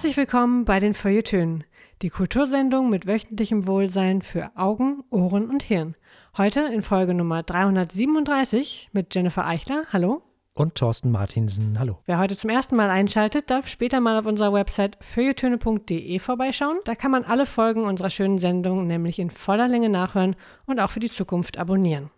Herzlich willkommen bei den Feuilletönen, die Kultursendung mit wöchentlichem Wohlsein für Augen, Ohren und Hirn. Heute in Folge Nummer 337 mit Jennifer Eichler. Hallo. Und Thorsten Martinsen. Hallo. Wer heute zum ersten Mal einschaltet, darf später mal auf unserer Website feuilletöne.de vorbeischauen. Da kann man alle Folgen unserer schönen Sendung nämlich in voller Länge nachhören und auch für die Zukunft abonnieren.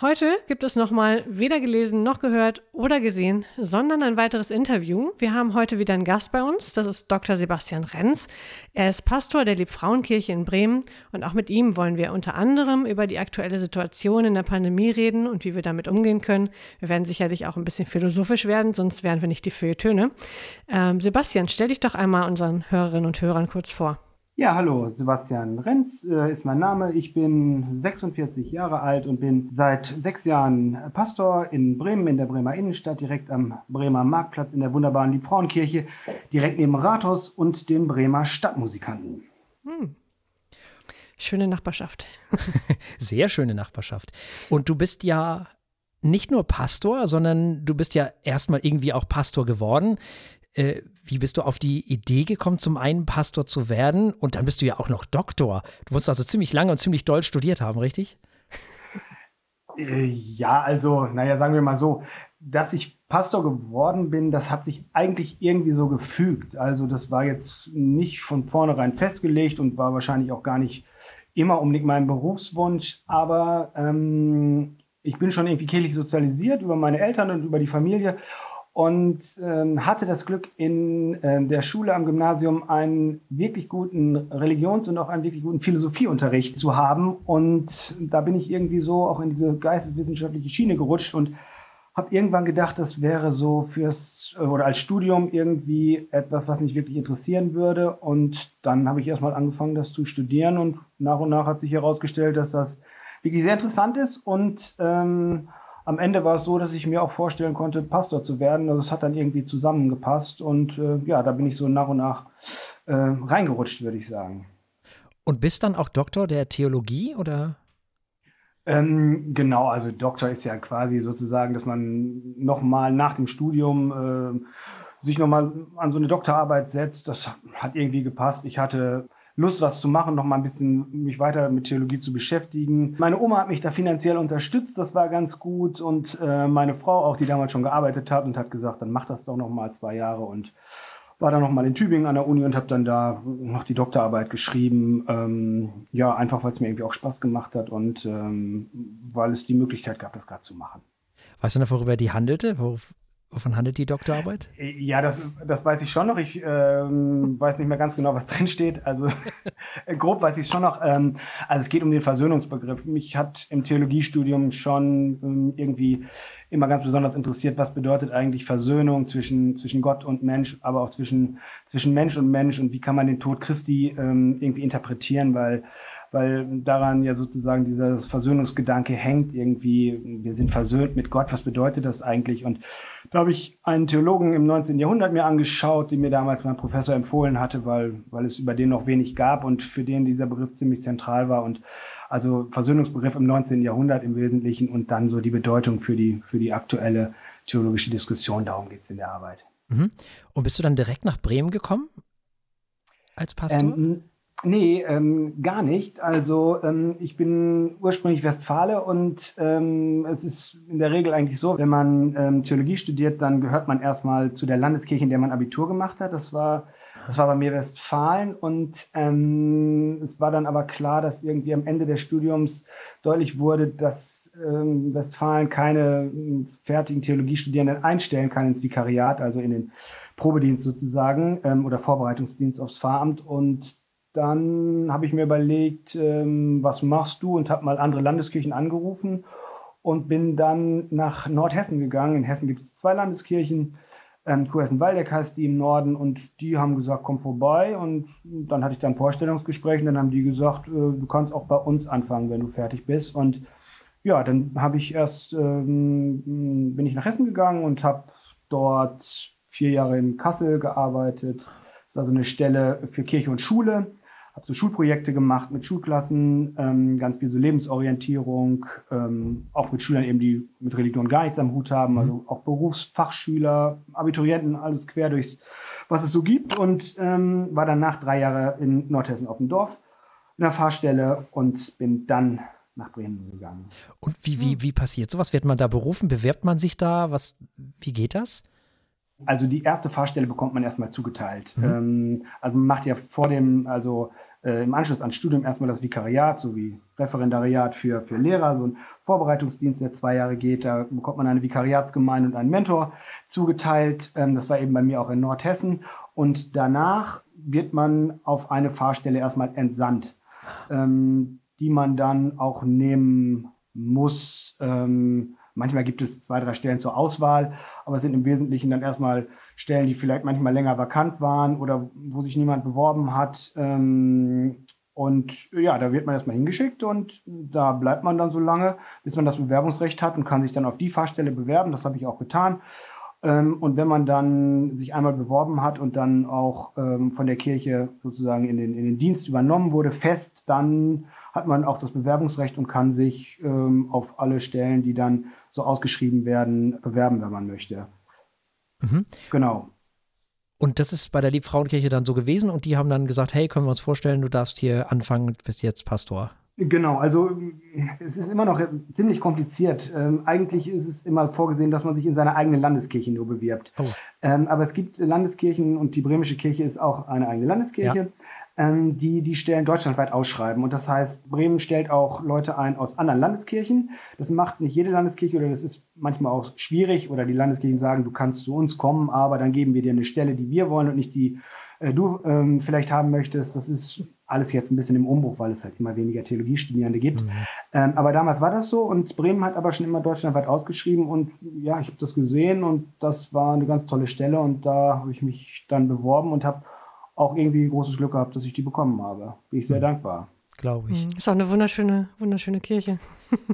Heute gibt es nochmal weder gelesen noch gehört oder gesehen, sondern ein weiteres Interview. Wir haben heute wieder einen Gast bei uns, das ist Dr. Sebastian Renz. Er ist Pastor der Liebfrauenkirche in Bremen und auch mit ihm wollen wir unter anderem über die aktuelle Situation in der Pandemie reden und wie wir damit umgehen können. Wir werden sicherlich auch ein bisschen philosophisch werden, sonst wären wir nicht die Feuilletöne. Ähm, Sebastian, stell dich doch einmal unseren Hörerinnen und Hörern kurz vor. Ja, hallo, Sebastian Renz äh, ist mein Name. Ich bin 46 Jahre alt und bin seit sechs Jahren Pastor in Bremen, in der Bremer Innenstadt, direkt am Bremer Marktplatz in der wunderbaren Liebfrauenkirche, direkt neben Rathaus und den Bremer Stadtmusikanten. Hm. Schöne Nachbarschaft. Sehr schöne Nachbarschaft. Und du bist ja nicht nur Pastor, sondern du bist ja erstmal irgendwie auch Pastor geworden. Äh, wie bist du auf die Idee gekommen, zum einen Pastor zu werden und dann bist du ja auch noch Doktor. Du musst also ziemlich lange und ziemlich doll studiert haben, richtig? Äh, ja, also, naja, sagen wir mal so, dass ich Pastor geworden bin, das hat sich eigentlich irgendwie so gefügt. Also das war jetzt nicht von vornherein festgelegt und war wahrscheinlich auch gar nicht immer unbedingt mein Berufswunsch, aber ähm, ich bin schon irgendwie kirchlich sozialisiert über meine Eltern und über die Familie und ähm, hatte das Glück, in äh, der Schule am Gymnasium einen wirklich guten Religions- und auch einen wirklich guten Philosophieunterricht zu haben. Und da bin ich irgendwie so auch in diese geisteswissenschaftliche Schiene gerutscht und habe irgendwann gedacht, das wäre so fürs oder als Studium irgendwie etwas, was mich wirklich interessieren würde. Und dann habe ich erstmal angefangen, das zu studieren und nach und nach hat sich herausgestellt, dass das wirklich sehr interessant ist und ähm, am Ende war es so, dass ich mir auch vorstellen konnte, Pastor zu werden. Also es hat dann irgendwie zusammengepasst und äh, ja, da bin ich so nach und nach äh, reingerutscht, würde ich sagen. Und bist dann auch Doktor der Theologie oder? Ähm, genau, also Doktor ist ja quasi sozusagen, dass man nochmal nach dem Studium äh, sich nochmal an so eine Doktorarbeit setzt. Das hat irgendwie gepasst. Ich hatte Lust, was zu machen, noch mal ein bisschen mich weiter mit Theologie zu beschäftigen. Meine Oma hat mich da finanziell unterstützt, das war ganz gut. Und äh, meine Frau auch, die damals schon gearbeitet hat und hat gesagt, dann mach das doch noch mal zwei Jahre und war dann noch mal in Tübingen an der Uni und habe dann da noch die Doktorarbeit geschrieben. Ähm, ja, einfach weil es mir irgendwie auch Spaß gemacht hat und ähm, weil es die Möglichkeit gab, das gerade zu machen. Weißt du noch, worüber die handelte? Wovon handelt die Doktorarbeit? Ja, das, das weiß ich schon noch. Ich ähm, weiß nicht mehr ganz genau, was drin steht. Also grob weiß ich es schon noch. Ähm, also es geht um den Versöhnungsbegriff. Mich hat im Theologiestudium schon ähm, irgendwie immer ganz besonders interessiert, was bedeutet eigentlich Versöhnung zwischen, zwischen Gott und Mensch, aber auch zwischen, zwischen Mensch und Mensch und wie kann man den Tod Christi ähm, irgendwie interpretieren, weil weil daran ja sozusagen dieser Versöhnungsgedanke hängt irgendwie. Wir sind versöhnt mit Gott. Was bedeutet das eigentlich? Und habe ich einen Theologen im 19. Jahrhundert mir angeschaut, den mir damals mein Professor empfohlen hatte, weil, weil es über den noch wenig gab und für den dieser Begriff ziemlich zentral war. Und also Versöhnungsbegriff im 19. Jahrhundert im Wesentlichen und dann so die Bedeutung für die, für die aktuelle theologische Diskussion. Darum geht es in der Arbeit. Mhm. Und bist du dann direkt nach Bremen gekommen als Pastor? Ähm, Nee, ähm, gar nicht. Also ähm, ich bin ursprünglich Westfale und ähm, es ist in der Regel eigentlich so, wenn man ähm, Theologie studiert, dann gehört man erstmal zu der Landeskirche, in der man Abitur gemacht hat. Das war, das war bei mir Westfalen und ähm, es war dann aber klar, dass irgendwie am Ende des Studiums deutlich wurde, dass ähm, Westfalen keine fertigen Theologiestudierenden einstellen kann ins Vikariat, also in den Probedienst sozusagen oder Vorbereitungsdienst aufs Pfarramt und dann habe ich mir überlegt, ähm, was machst du? Und habe mal andere Landeskirchen angerufen und bin dann nach Nordhessen gegangen. In Hessen gibt es zwei Landeskirchen, ähm, Kurhessen-Waldeck heißt die im Norden und die haben gesagt, komm vorbei. Und dann hatte ich dann Vorstellungsgespräche und dann haben die gesagt, äh, du kannst auch bei uns anfangen, wenn du fertig bist. Und ja, dann habe ich erst, ähm, bin ich nach Hessen gegangen und habe dort vier Jahre in Kassel gearbeitet. Das war so eine Stelle für Kirche und Schule habe so Schulprojekte gemacht mit Schulklassen, ähm, ganz viel so Lebensorientierung, ähm, auch mit Schülern eben, die mit Religion gar nichts am Hut haben, mhm. also auch Berufsfachschüler, Abiturienten, alles quer durchs was es so gibt und ähm, war dann nach drei Jahren in Nordhessen auf dem Dorf in der Fahrstelle und bin dann nach Bremen gegangen. Und wie, wie, wie passiert sowas? Wird man da berufen? Bewerbt man sich da? Was, wie geht das? Also die erste Fahrstelle bekommt man erstmal zugeteilt. Mhm. Ähm, also man macht ja vor dem, also äh, im Anschluss ans Studium erstmal das Vikariat sowie Referendariat für, für Lehrer, so ein Vorbereitungsdienst, der zwei Jahre geht. Da bekommt man eine Vikariatsgemeinde und einen Mentor zugeteilt. Ähm, das war eben bei mir auch in Nordhessen. Und danach wird man auf eine Fahrstelle erstmal entsandt, ähm, die man dann auch nehmen muss. Ähm, manchmal gibt es zwei, drei Stellen zur Auswahl, aber es sind im Wesentlichen dann erstmal Stellen, die vielleicht manchmal länger vakant waren oder wo sich niemand beworben hat. Ähm, und ja, da wird man erstmal hingeschickt und da bleibt man dann so lange, bis man das Bewerbungsrecht hat und kann sich dann auf die Fahrstelle bewerben. Das habe ich auch getan. Ähm, und wenn man dann sich einmal beworben hat und dann auch ähm, von der Kirche sozusagen in den, in den Dienst übernommen wurde, fest, dann hat man auch das Bewerbungsrecht und kann sich ähm, auf alle Stellen, die dann so ausgeschrieben werden, bewerben, wenn man möchte. Mhm. Genau. Und das ist bei der Liebfrauenkirche dann so gewesen und die haben dann gesagt, hey, können wir uns vorstellen, du darfst hier anfangen, bist jetzt Pastor. Genau, also es ist immer noch ziemlich kompliziert. Ähm, eigentlich ist es immer vorgesehen, dass man sich in seiner eigenen Landeskirche nur bewirbt. Oh. Ähm, aber es gibt Landeskirchen und die bremische Kirche ist auch eine eigene Landeskirche. Ja ähm, die die Stellen deutschlandweit ausschreiben. Und das heißt, Bremen stellt auch Leute ein aus anderen Landeskirchen. Das macht nicht jede Landeskirche oder das ist manchmal auch schwierig oder die Landeskirchen sagen, du kannst zu uns kommen, aber dann geben wir dir eine Stelle, die wir wollen und nicht die äh, du ähm, vielleicht haben möchtest. Das ist alles jetzt ein bisschen im Umbruch, weil es halt immer weniger Theologiestudierende gibt. Mhm. Ähm, aber damals war das so und Bremen hat aber schon immer deutschlandweit ausgeschrieben und ja, ich habe das gesehen und das war eine ganz tolle Stelle und da habe ich mich dann beworben und habe auch irgendwie großes Glück gehabt, dass ich die bekommen habe. Bin ich sehr mhm. dankbar. Glaube ich. Mhm. Ist auch eine wunderschöne, wunderschöne Kirche.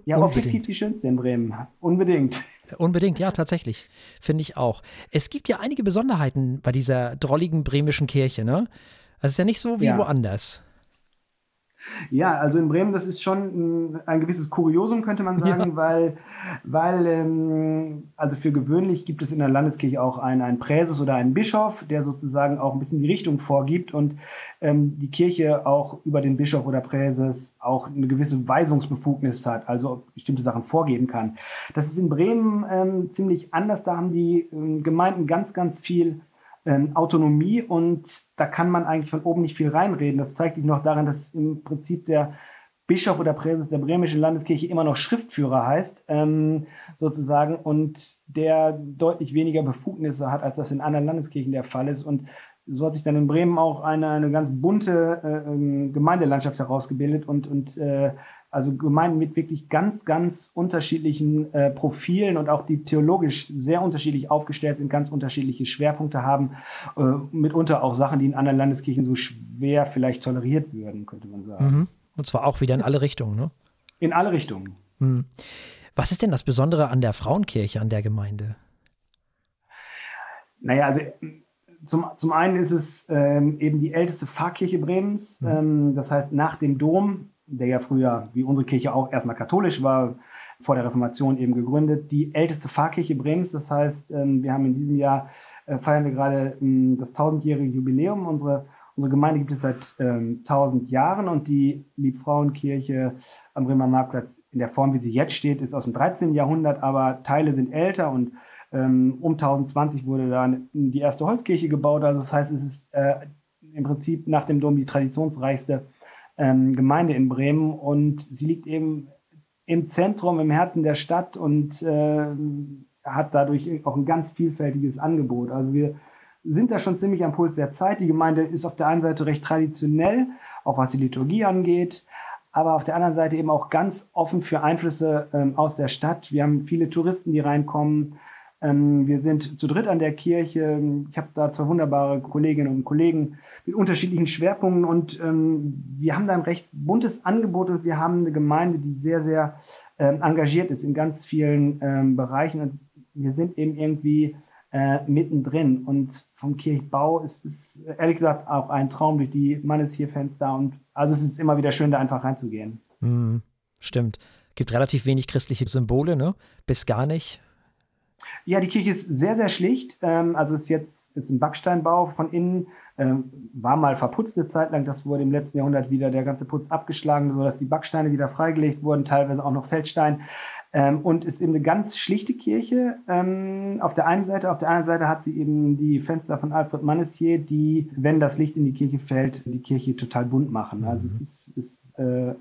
Ja, objektiv die schönste in Bremen. Unbedingt. Unbedingt, ja, tatsächlich. Finde ich auch. Es gibt ja einige Besonderheiten bei dieser drolligen bremischen Kirche, ne? Es ist ja nicht so wie ja. woanders. Ja, also in Bremen, das ist schon ein, ein gewisses Kuriosum, könnte man sagen, ja. weil, weil ähm, also für gewöhnlich gibt es in der Landeskirche auch einen, einen Präses oder einen Bischof, der sozusagen auch ein bisschen die Richtung vorgibt und ähm, die Kirche auch über den Bischof oder Präses auch eine gewisse Weisungsbefugnis hat, also bestimmte Sachen vorgeben kann. Das ist in Bremen ähm, ziemlich anders. Da haben die ähm, Gemeinden ganz, ganz viel ähm, Autonomie und da kann man eigentlich von oben nicht viel reinreden. Das zeigt sich noch daran, dass im Prinzip der Bischof oder Präses der bremischen Landeskirche immer noch Schriftführer heißt, ähm, sozusagen, und der deutlich weniger Befugnisse hat, als das in anderen Landeskirchen der Fall ist. Und so hat sich dann in Bremen auch eine, eine ganz bunte äh, ähm, Gemeindelandschaft herausgebildet und, und äh, also Gemeinden mit wirklich ganz, ganz unterschiedlichen äh, Profilen und auch die theologisch sehr unterschiedlich aufgestellt sind, ganz unterschiedliche Schwerpunkte haben, äh, mitunter auch Sachen, die in anderen Landeskirchen so schwer vielleicht toleriert würden, könnte man sagen. Mhm. Und zwar auch wieder in alle Richtungen, ne? In alle Richtungen. Mhm. Was ist denn das Besondere an der Frauenkirche, an der Gemeinde? Naja, also zum, zum einen ist es ähm, eben die älteste Pfarrkirche Bremens. Mhm. Ähm, das heißt, nach dem Dom der ja früher wie unsere Kirche auch erstmal katholisch war, vor der Reformation eben gegründet, die älteste Pfarrkirche Bremens. Das heißt, ähm, wir haben in diesem Jahr äh, feiern wir gerade ähm, das tausendjährige Jubiläum. Unsere, unsere Gemeinde gibt es seit ähm, tausend Jahren und die Liebfrauenkirche am Bremer Marktplatz in der Form, wie sie jetzt steht, ist aus dem 13. Jahrhundert, aber Teile sind älter und um 1020 wurde dann die erste Holzkirche gebaut. Also das heißt, es ist äh, im Prinzip nach dem Dom die traditionsreichste ähm, Gemeinde in Bremen und sie liegt eben im Zentrum, im Herzen der Stadt und äh, hat dadurch auch ein ganz vielfältiges Angebot. Also wir sind da schon ziemlich am Puls der Zeit. Die Gemeinde ist auf der einen Seite recht traditionell, auch was die Liturgie angeht, aber auf der anderen Seite eben auch ganz offen für Einflüsse ähm, aus der Stadt. Wir haben viele Touristen, die reinkommen. Ähm, wir sind zu dritt an der Kirche. Ich habe da zwei wunderbare Kolleginnen und Kollegen mit unterschiedlichen Schwerpunkten und ähm, wir haben da ein recht buntes Angebot und wir haben eine Gemeinde, die sehr, sehr ähm, engagiert ist in ganz vielen ähm, Bereichen und wir sind eben irgendwie äh, mittendrin und vom Kirchbau ist es ehrlich gesagt auch ein Traum durch die Mannes hier Fenster und also es ist immer wieder schön, da einfach reinzugehen. Mm, stimmt. Gibt relativ wenig christliche Symbole, ne? Bis gar nicht. Ja, die Kirche ist sehr, sehr schlicht. Ähm, also ist jetzt ist ein Backsteinbau von innen, ähm, war mal verputzt eine Zeit lang. Das wurde im letzten Jahrhundert wieder der ganze Putz abgeschlagen, sodass die Backsteine wieder freigelegt wurden, teilweise auch noch Feldstein. Ähm, und ist eben eine ganz schlichte Kirche. Ähm, auf der einen Seite, auf der anderen Seite hat sie eben die Fenster von Alfred Mannesier, die, wenn das Licht in die Kirche fällt, die Kirche total bunt machen. Also mhm. es ist, ist äh,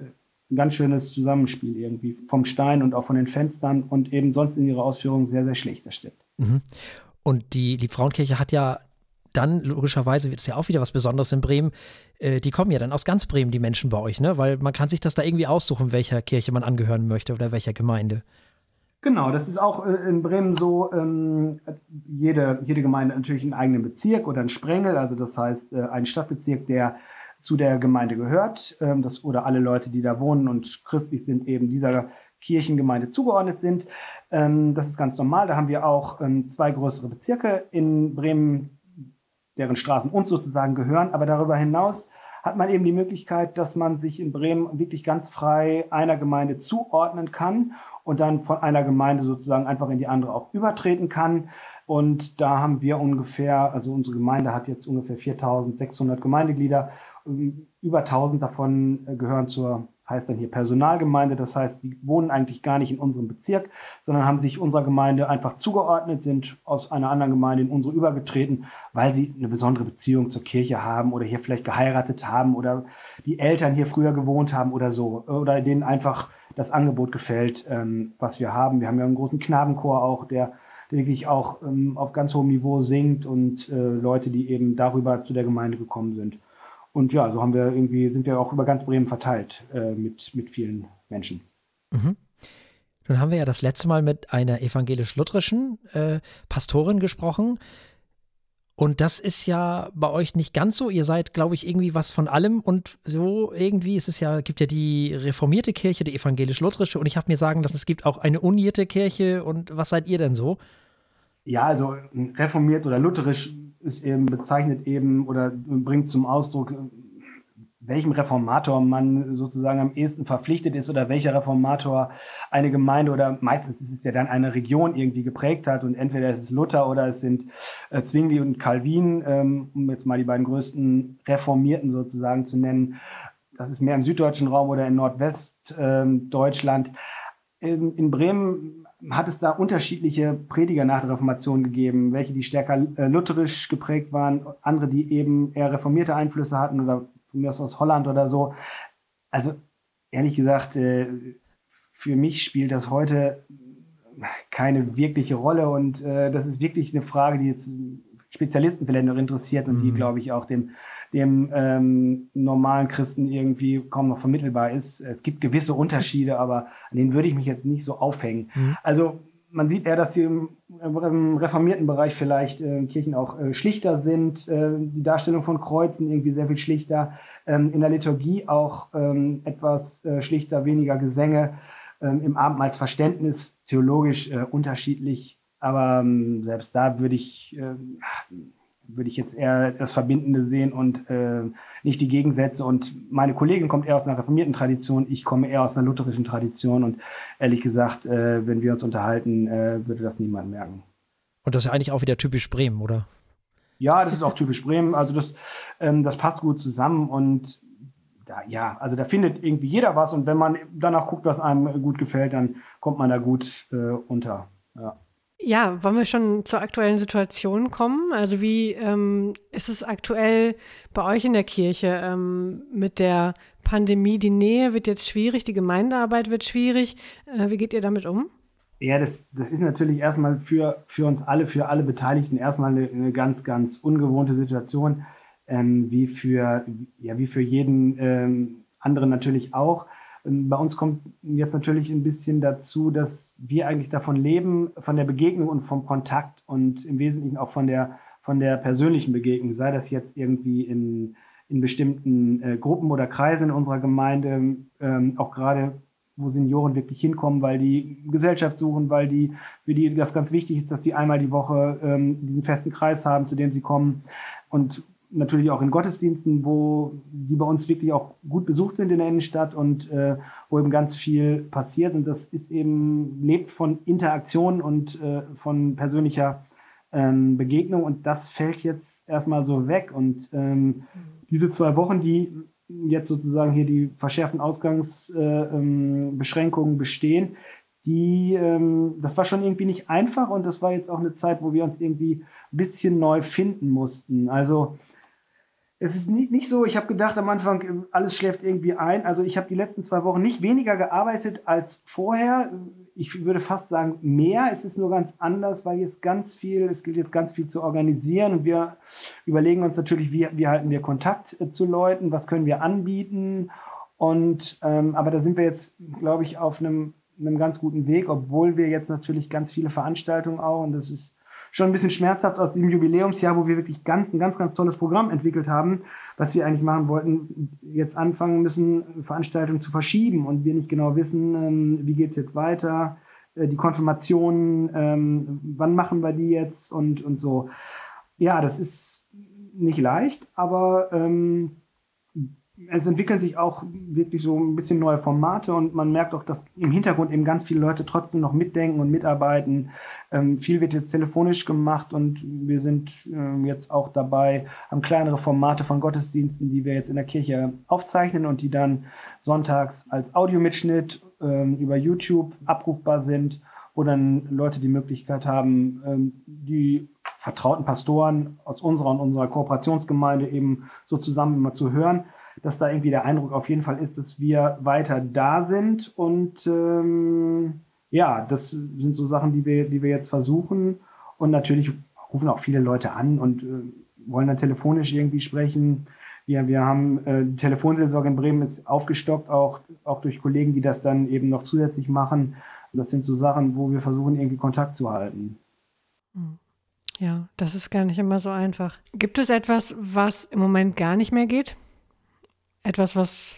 ein ganz schönes Zusammenspiel irgendwie vom Stein und auch von den Fenstern und eben sonst in ihrer Ausführung sehr, sehr schlicht, das stimmt. Mhm. Und die, die Frauenkirche hat ja dann logischerweise wird es ja auch wieder was Besonderes in Bremen. Äh, die kommen ja dann aus ganz Bremen, die Menschen bei euch, ne? Weil man kann sich das da irgendwie aussuchen, welcher Kirche man angehören möchte oder welcher Gemeinde. Genau, das ist auch äh, in Bremen so. Ähm, jede, jede Gemeinde hat natürlich einen eigenen Bezirk oder einen Sprengel, also das heißt äh, ein Stadtbezirk, der zu der Gemeinde gehört, ähm, das, oder alle Leute, die da wohnen und christlich sind, eben dieser Kirchengemeinde zugeordnet sind. Ähm, das ist ganz normal. Da haben wir auch ähm, zwei größere Bezirke in Bremen, deren Straßen uns sozusagen gehören. Aber darüber hinaus hat man eben die Möglichkeit, dass man sich in Bremen wirklich ganz frei einer Gemeinde zuordnen kann und dann von einer Gemeinde sozusagen einfach in die andere auch übertreten kann. Und da haben wir ungefähr, also unsere Gemeinde hat jetzt ungefähr 4600 Gemeindeglieder über 1000 davon äh, gehören zur, heißt dann hier Personalgemeinde. Das heißt, die wohnen eigentlich gar nicht in unserem Bezirk, sondern haben sich unserer Gemeinde einfach zugeordnet, sind aus einer anderen Gemeinde in unsere übergetreten, weil sie eine besondere Beziehung zur Kirche haben oder hier vielleicht geheiratet haben oder die Eltern hier früher gewohnt haben oder so. Oder denen einfach das Angebot gefällt, ähm, was wir haben. Wir haben ja einen großen Knabenchor auch, der wirklich auch ähm, auf ganz hohem Niveau singt und äh, Leute, die eben darüber zu der Gemeinde gekommen sind. Und ja, so haben wir irgendwie, sind wir auch über ganz Bremen verteilt äh, mit, mit vielen Menschen. Mhm. Nun haben wir ja das letzte Mal mit einer evangelisch-lutherischen äh, Pastorin gesprochen. Und das ist ja bei euch nicht ganz so. Ihr seid, glaube ich, irgendwie was von allem. Und so irgendwie ist es ja, gibt ja die reformierte Kirche, die evangelisch-lutherische. Und ich habe mir sagen lassen, es gibt auch eine unierte Kirche. Und was seid ihr denn so? Ja, also reformiert oder lutherisch ist eben bezeichnet eben oder bringt zum Ausdruck, welchem Reformator man sozusagen am ehesten verpflichtet ist oder welcher Reformator eine Gemeinde oder meistens ist es ja dann eine Region irgendwie geprägt hat und entweder ist es Luther oder es sind äh, Zwingli und Calvin, ähm, um jetzt mal die beiden größten Reformierten sozusagen zu nennen. Das ist mehr im süddeutschen Raum oder in Nordwestdeutschland. Ähm, in, in Bremen hat es da unterschiedliche Prediger nach der Reformation gegeben, welche die stärker äh, lutherisch geprägt waren, andere, die eben eher reformierte Einflüsse hatten oder von mir aus aus Holland oder so. Also ehrlich gesagt, äh, für mich spielt das heute keine wirkliche Rolle und äh, das ist wirklich eine Frage, die jetzt Spezialisten vielleicht noch interessiert und mhm. die, glaube ich, auch dem dem ähm, normalen Christen irgendwie kaum noch vermittelbar ist. Es gibt gewisse Unterschiede, aber an denen würde ich mich jetzt nicht so aufhängen. Mhm. Also man sieht eher, dass die im, im reformierten Bereich vielleicht äh, Kirchen auch äh, schlichter sind, äh, die Darstellung von Kreuzen irgendwie sehr viel schlichter, ähm, in der Liturgie auch ähm, etwas äh, schlichter, weniger Gesänge, ähm, im Abendmahlsverständnis theologisch äh, unterschiedlich, aber ähm, selbst da würde ich äh, würde ich jetzt eher das Verbindende sehen und äh, nicht die Gegensätze. Und meine Kollegin kommt eher aus einer reformierten Tradition, ich komme eher aus einer lutherischen Tradition. Und ehrlich gesagt, äh, wenn wir uns unterhalten, äh, würde das niemand merken. Und das ist eigentlich auch wieder typisch Bremen, oder? Ja, das ist auch typisch Bremen. Also das, ähm, das passt gut zusammen und da, ja, also da findet irgendwie jeder was und wenn man danach guckt, was einem gut gefällt, dann kommt man da gut äh, unter. Ja. Ja, wollen wir schon zur aktuellen Situation kommen? Also wie ähm, ist es aktuell bei euch in der Kirche ähm, mit der Pandemie? Die Nähe wird jetzt schwierig, die Gemeindearbeit wird schwierig. Äh, wie geht ihr damit um? Ja, das, das ist natürlich erstmal für, für uns alle, für alle Beteiligten erstmal eine, eine ganz, ganz ungewohnte Situation, ähm, wie, für, ja, wie für jeden ähm, anderen natürlich auch. Ähm, bei uns kommt jetzt natürlich ein bisschen dazu, dass wir eigentlich davon leben, von der Begegnung und vom Kontakt und im Wesentlichen auch von der, von der persönlichen Begegnung, sei das jetzt irgendwie in, in bestimmten äh, Gruppen oder Kreisen in unserer Gemeinde, ähm, auch gerade wo Senioren wirklich hinkommen, weil die Gesellschaft suchen, weil die, für die das ganz wichtig ist, dass sie einmal die Woche ähm, diesen festen Kreis haben, zu dem sie kommen. Und natürlich auch in Gottesdiensten, wo die bei uns wirklich auch gut besucht sind in der Innenstadt und äh, wo eben ganz viel passiert. Und das ist eben, lebt von Interaktion und äh, von persönlicher ähm, Begegnung und das fällt jetzt erstmal so weg. Und ähm, diese zwei Wochen, die jetzt sozusagen hier die verschärften Ausgangsbeschränkungen äh, ähm, bestehen, die, ähm, das war schon irgendwie nicht einfach und das war jetzt auch eine Zeit, wo wir uns irgendwie ein bisschen neu finden mussten. Also es ist nicht, nicht so, ich habe gedacht am Anfang, alles schläft irgendwie ein. Also ich habe die letzten zwei Wochen nicht weniger gearbeitet als vorher. Ich würde fast sagen mehr. Es ist nur ganz anders, weil jetzt ganz viel, es gilt jetzt ganz viel zu organisieren und wir überlegen uns natürlich, wie, wie halten wir Kontakt äh, zu Leuten, was können wir anbieten. Und ähm, aber da sind wir jetzt, glaube ich, auf einem, einem ganz guten Weg, obwohl wir jetzt natürlich ganz viele Veranstaltungen auch und das ist schon ein bisschen schmerzhaft aus diesem Jubiläumsjahr, wo wir wirklich ganz, ein ganz, ganz tolles Programm entwickelt haben, was wir eigentlich machen wollten, jetzt anfangen müssen, Veranstaltungen zu verschieben und wir nicht genau wissen, ähm, wie geht es jetzt weiter, äh, die Konfirmationen, ähm, wann machen wir die jetzt und, und so. Ja, das ist nicht leicht, aber ähm, es entwickeln sich auch wirklich so ein bisschen neue Formate und man merkt auch, dass im Hintergrund eben ganz viele Leute trotzdem noch mitdenken und mitarbeiten. Ähm, viel wird jetzt telefonisch gemacht und wir sind ähm, jetzt auch dabei, haben kleinere Formate von Gottesdiensten, die wir jetzt in der Kirche aufzeichnen und die dann sonntags als Audiomitschnitt ähm, über YouTube abrufbar sind, wo dann Leute die Möglichkeit haben, ähm, die vertrauten Pastoren aus unserer und unserer Kooperationsgemeinde eben so zusammen immer zu hören dass da irgendwie der Eindruck auf jeden Fall ist, dass wir weiter da sind. Und ähm, ja, das sind so Sachen, die wir, die wir jetzt versuchen. Und natürlich rufen auch viele Leute an und äh, wollen dann telefonisch irgendwie sprechen. Wir, wir haben äh, die Telefonseelsorge in Bremen ist aufgestockt, auch, auch durch Kollegen, die das dann eben noch zusätzlich machen. Und das sind so Sachen, wo wir versuchen, irgendwie Kontakt zu halten. Hm. Ja, das ist gar nicht immer so einfach. Gibt es etwas, was im Moment gar nicht mehr geht? etwas, was,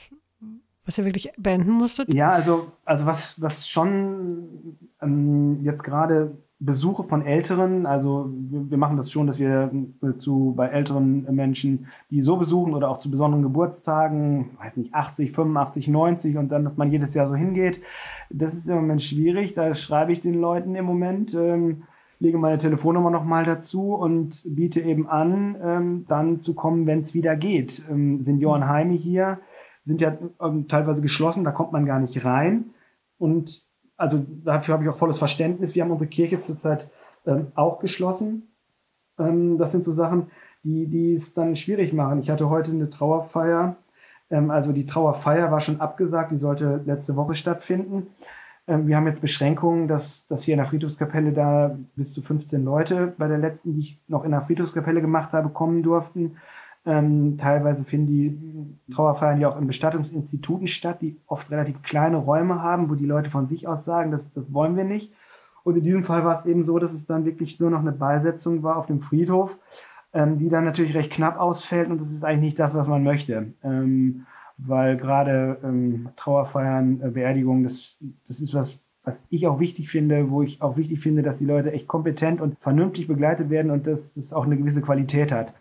was ihr wirklich beenden musstet? Ja, also, also was, was schon ähm, jetzt gerade Besuche von Älteren, also wir, wir, machen das schon, dass wir zu bei älteren Menschen, die so besuchen oder auch zu besonderen Geburtstagen, weiß nicht, 80, 85, 90 und dann, dass man jedes Jahr so hingeht, das ist im Moment schwierig. Da schreibe ich den Leuten im Moment. Ähm, lege meine Telefonnummer nochmal dazu und biete eben an, ähm, dann zu kommen, wenn es wieder geht. Ähm, Seniorenheime hier sind ja ähm, teilweise geschlossen, da kommt man gar nicht rein. Und also dafür habe ich auch volles Verständnis. Wir haben unsere Kirche zurzeit ähm, auch geschlossen. Ähm, das sind so Sachen, die, die es dann schwierig machen. Ich hatte heute eine Trauerfeier. Ähm, also die Trauerfeier war schon abgesagt, die sollte letzte Woche stattfinden. Ähm, wir haben jetzt Beschränkungen, dass, dass hier in der Friedhofskapelle da bis zu 15 Leute bei der letzten, die ich noch in der Friedhofskapelle gemacht habe, kommen durften. Ähm, teilweise finden die Trauerfeiern ja auch in Bestattungsinstituten statt, die oft relativ kleine Räume haben, wo die Leute von sich aus sagen, das, das wollen wir nicht. Und in diesem Fall war es eben so, dass es dann wirklich nur noch eine Beisetzung war auf dem Friedhof, ähm, die dann natürlich recht knapp ausfällt und das ist eigentlich nicht das, was man möchte. Ähm, weil gerade ähm, Trauerfeiern, äh, Beerdigungen, das, das ist was, was ich auch wichtig finde, wo ich auch wichtig finde, dass die Leute echt kompetent und vernünftig begleitet werden und dass das auch eine gewisse Qualität hat.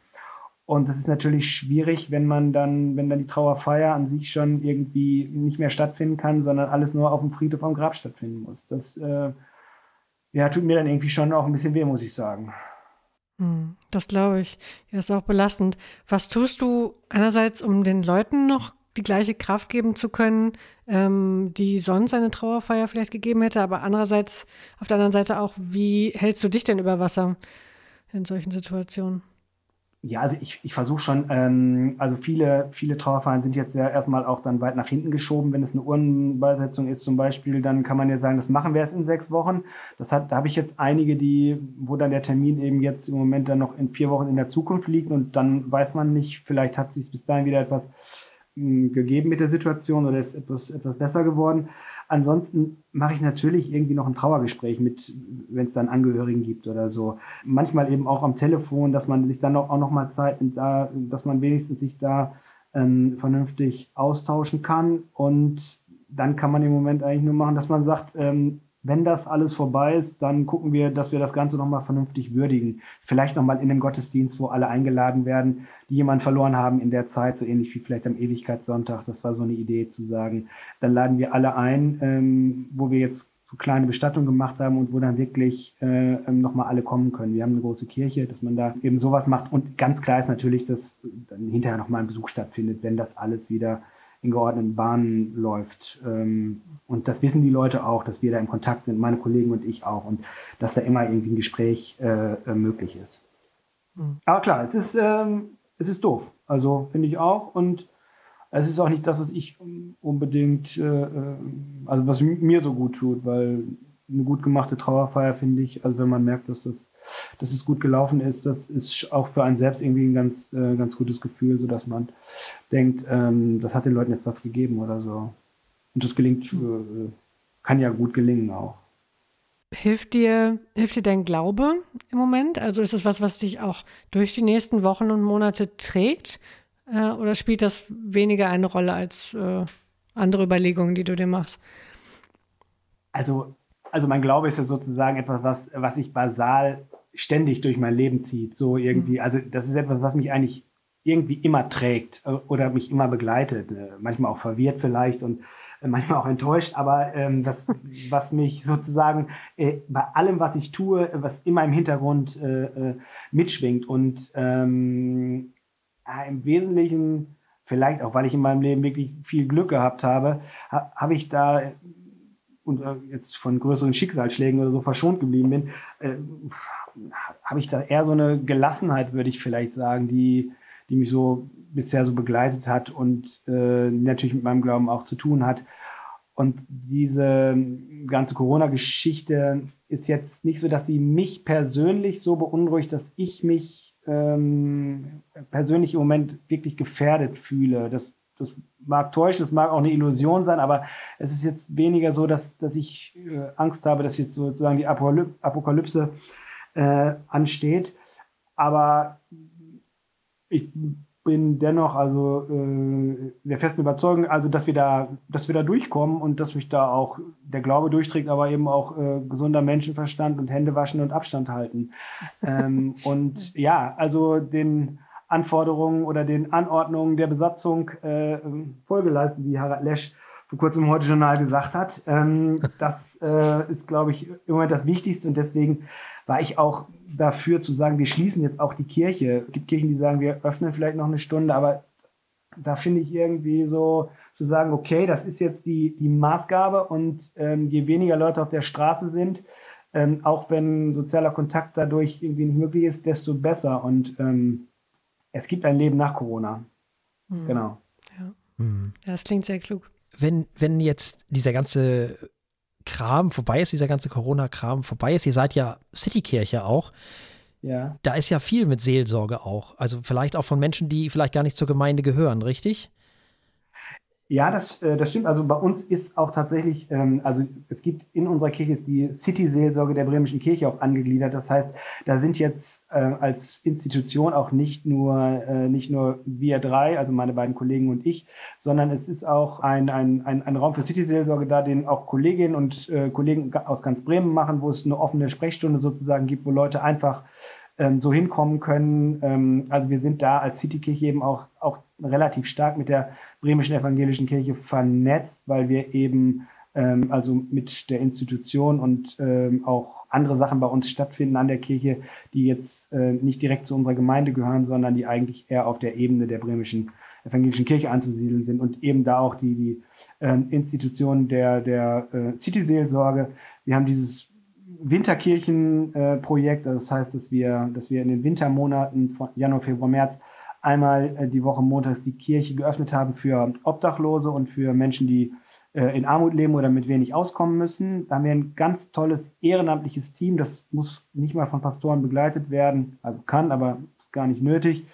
Und das ist natürlich schwierig, wenn man dann, wenn dann die Trauerfeier an sich schon irgendwie nicht mehr stattfinden kann, sondern alles nur auf dem Friedhof am Grab stattfinden muss. Das äh, ja, tut mir dann irgendwie schon auch ein bisschen weh, muss ich sagen. Hm, das glaube ich. Ja, ist auch belastend. Was tust du einerseits, um den Leuten noch die gleiche Kraft geben zu können, ähm, die sonst eine Trauerfeier vielleicht gegeben hätte, aber andererseits auf der anderen Seite auch, wie hältst du dich denn über Wasser in solchen Situationen? Ja, also ich, ich versuche schon, ähm, also viele, viele Trauerfeiern sind jetzt ja erstmal auch dann weit nach hinten geschoben. Wenn es eine Urnenbeisetzung ist zum Beispiel, dann kann man ja sagen, das machen wir erst in sechs Wochen. Das hat, da habe ich jetzt einige, die, wo dann der Termin eben jetzt im Moment dann noch in vier Wochen in der Zukunft liegt und dann weiß man nicht, vielleicht hat sich bis dahin wieder etwas gegeben mit der Situation oder ist etwas, etwas besser geworden. Ansonsten mache ich natürlich irgendwie noch ein Trauergespräch mit, wenn es dann Angehörigen gibt oder so. Manchmal eben auch am Telefon, dass man sich dann auch, auch noch mal Zeit nimmt, da, dass man wenigstens sich da ähm, vernünftig austauschen kann. Und dann kann man im Moment eigentlich nur machen, dass man sagt, ähm, wenn das alles vorbei ist, dann gucken wir, dass wir das Ganze nochmal vernünftig würdigen. Vielleicht nochmal in einem Gottesdienst, wo alle eingeladen werden, die jemanden verloren haben in der Zeit, so ähnlich wie vielleicht am Ewigkeitssonntag. Das war so eine Idee zu sagen. Dann laden wir alle ein, ähm, wo wir jetzt so kleine Bestattungen gemacht haben und wo dann wirklich äh, nochmal alle kommen können. Wir haben eine große Kirche, dass man da eben sowas macht. Und ganz klar ist natürlich, dass dann hinterher nochmal ein Besuch stattfindet, wenn das alles wieder in geordneten Bahnen läuft. Ähm, und das wissen die Leute auch, dass wir da im Kontakt sind, meine Kollegen und ich auch, und dass da immer irgendwie ein Gespräch äh, äh möglich ist. Mhm. Aber klar, es ist, ähm, es ist doof. Also finde ich auch. Und es ist auch nicht das, was ich unbedingt, äh, also was mir so gut tut, weil eine gut gemachte Trauerfeier finde ich, also wenn man merkt, dass das, dass es gut gelaufen ist, das ist auch für einen selbst irgendwie ein ganz, äh, ganz gutes Gefühl, so dass man denkt, ähm, das hat den Leuten jetzt was gegeben oder so. Und das gelingt, äh, kann ja gut gelingen auch. Hilft dir, hilft dir dein Glaube im Moment? Also ist es was, was dich auch durch die nächsten Wochen und Monate trägt? Äh, oder spielt das weniger eine Rolle als äh, andere Überlegungen, die du dir machst? Also, also mein Glaube ist ja sozusagen etwas, was, was sich basal ständig durch mein Leben zieht. So irgendwie, mhm. also das ist etwas, was mich eigentlich irgendwie immer trägt äh, oder mich immer begleitet. Äh, manchmal auch verwirrt vielleicht und manchmal auch enttäuscht, aber ähm, das, was mich sozusagen äh, bei allem, was ich tue, was immer im Hintergrund äh, äh, mitschwingt und ähm, im Wesentlichen, vielleicht auch, weil ich in meinem Leben wirklich viel Glück gehabt habe, ha, habe ich da und äh, jetzt von größeren Schicksalsschlägen oder so verschont geblieben bin, äh, habe ich da eher so eine Gelassenheit, würde ich vielleicht sagen, die, die mich so bisher so begleitet hat und äh, natürlich mit meinem Glauben auch zu tun hat. Und diese ganze Corona-Geschichte ist jetzt nicht so, dass sie mich persönlich so beunruhigt, dass ich mich ähm, persönlich im Moment wirklich gefährdet fühle. Das, das mag täuschen, das mag auch eine Illusion sein, aber es ist jetzt weniger so, dass, dass ich äh, Angst habe, dass jetzt sozusagen die Apokalypse äh, ansteht. Aber ich bin dennoch also äh, der festen Überzeugung, also dass wir da, dass wir da durchkommen und dass mich da auch der Glaube durchträgt, aber eben auch äh, gesunder Menschenverstand und Hände waschen und Abstand halten. ähm, und ja, also den Anforderungen oder den Anordnungen der Besatzung äh, Folge leisten, wie Harald Lesch vor kurzem heute Journal gesagt hat. Ähm, das äh, ist, glaube ich, immer das Wichtigste und deswegen war ich auch dafür zu sagen, wir schließen jetzt auch die Kirche. Es gibt Kirchen, die sagen, wir öffnen vielleicht noch eine Stunde, aber da finde ich irgendwie so zu sagen, okay, das ist jetzt die, die Maßgabe und ähm, je weniger Leute auf der Straße sind, ähm, auch wenn sozialer Kontakt dadurch irgendwie nicht möglich ist, desto besser. Und ähm, es gibt ein Leben nach Corona. Mhm. Genau. Ja. Mhm. ja, das klingt sehr klug. Wenn, wenn jetzt dieser ganze Kram vorbei ist, dieser ganze Corona-Kram vorbei ist, ihr seid ja Citykirche auch. Ja. Da ist ja viel mit Seelsorge auch. Also vielleicht auch von Menschen, die vielleicht gar nicht zur Gemeinde gehören, richtig? Ja, das, äh, das stimmt. Also bei uns ist auch tatsächlich, ähm, also es gibt in unserer Kirche ist die City-Seelsorge der Bremischen Kirche auch angegliedert. Das heißt, da sind jetzt äh, als Institution auch nicht nur, äh, nicht nur wir drei, also meine beiden Kollegen und ich, sondern es ist auch ein, ein, ein, ein Raum für City-Seelsorge da, den auch Kolleginnen und äh, Kollegen aus ganz Bremen machen, wo es eine offene Sprechstunde sozusagen gibt, wo Leute einfach ähm, so hinkommen können. Ähm, also wir sind da als Citykirche eben auch, auch relativ stark mit der bremischen evangelischen Kirche vernetzt, weil wir eben ähm, also mit der Institution und ähm, auch andere Sachen bei uns stattfinden an der Kirche, die jetzt äh, nicht direkt zu unserer Gemeinde gehören, sondern die eigentlich eher auf der Ebene der bremischen evangelischen Kirche anzusiedeln sind und eben da auch die, die äh, Institutionen der, der äh, City-Seelsorge. Wir haben dieses Winterkirchenprojekt, äh, das heißt, dass wir, dass wir in den Wintermonaten von Januar, Februar, März einmal äh, die Woche montags die Kirche geöffnet haben für Obdachlose und für Menschen, die in Armut leben oder mit wenig auskommen müssen. Da haben wir ein ganz tolles ehrenamtliches Team, das muss nicht mal von Pastoren begleitet werden, also kann, aber ist gar nicht nötig,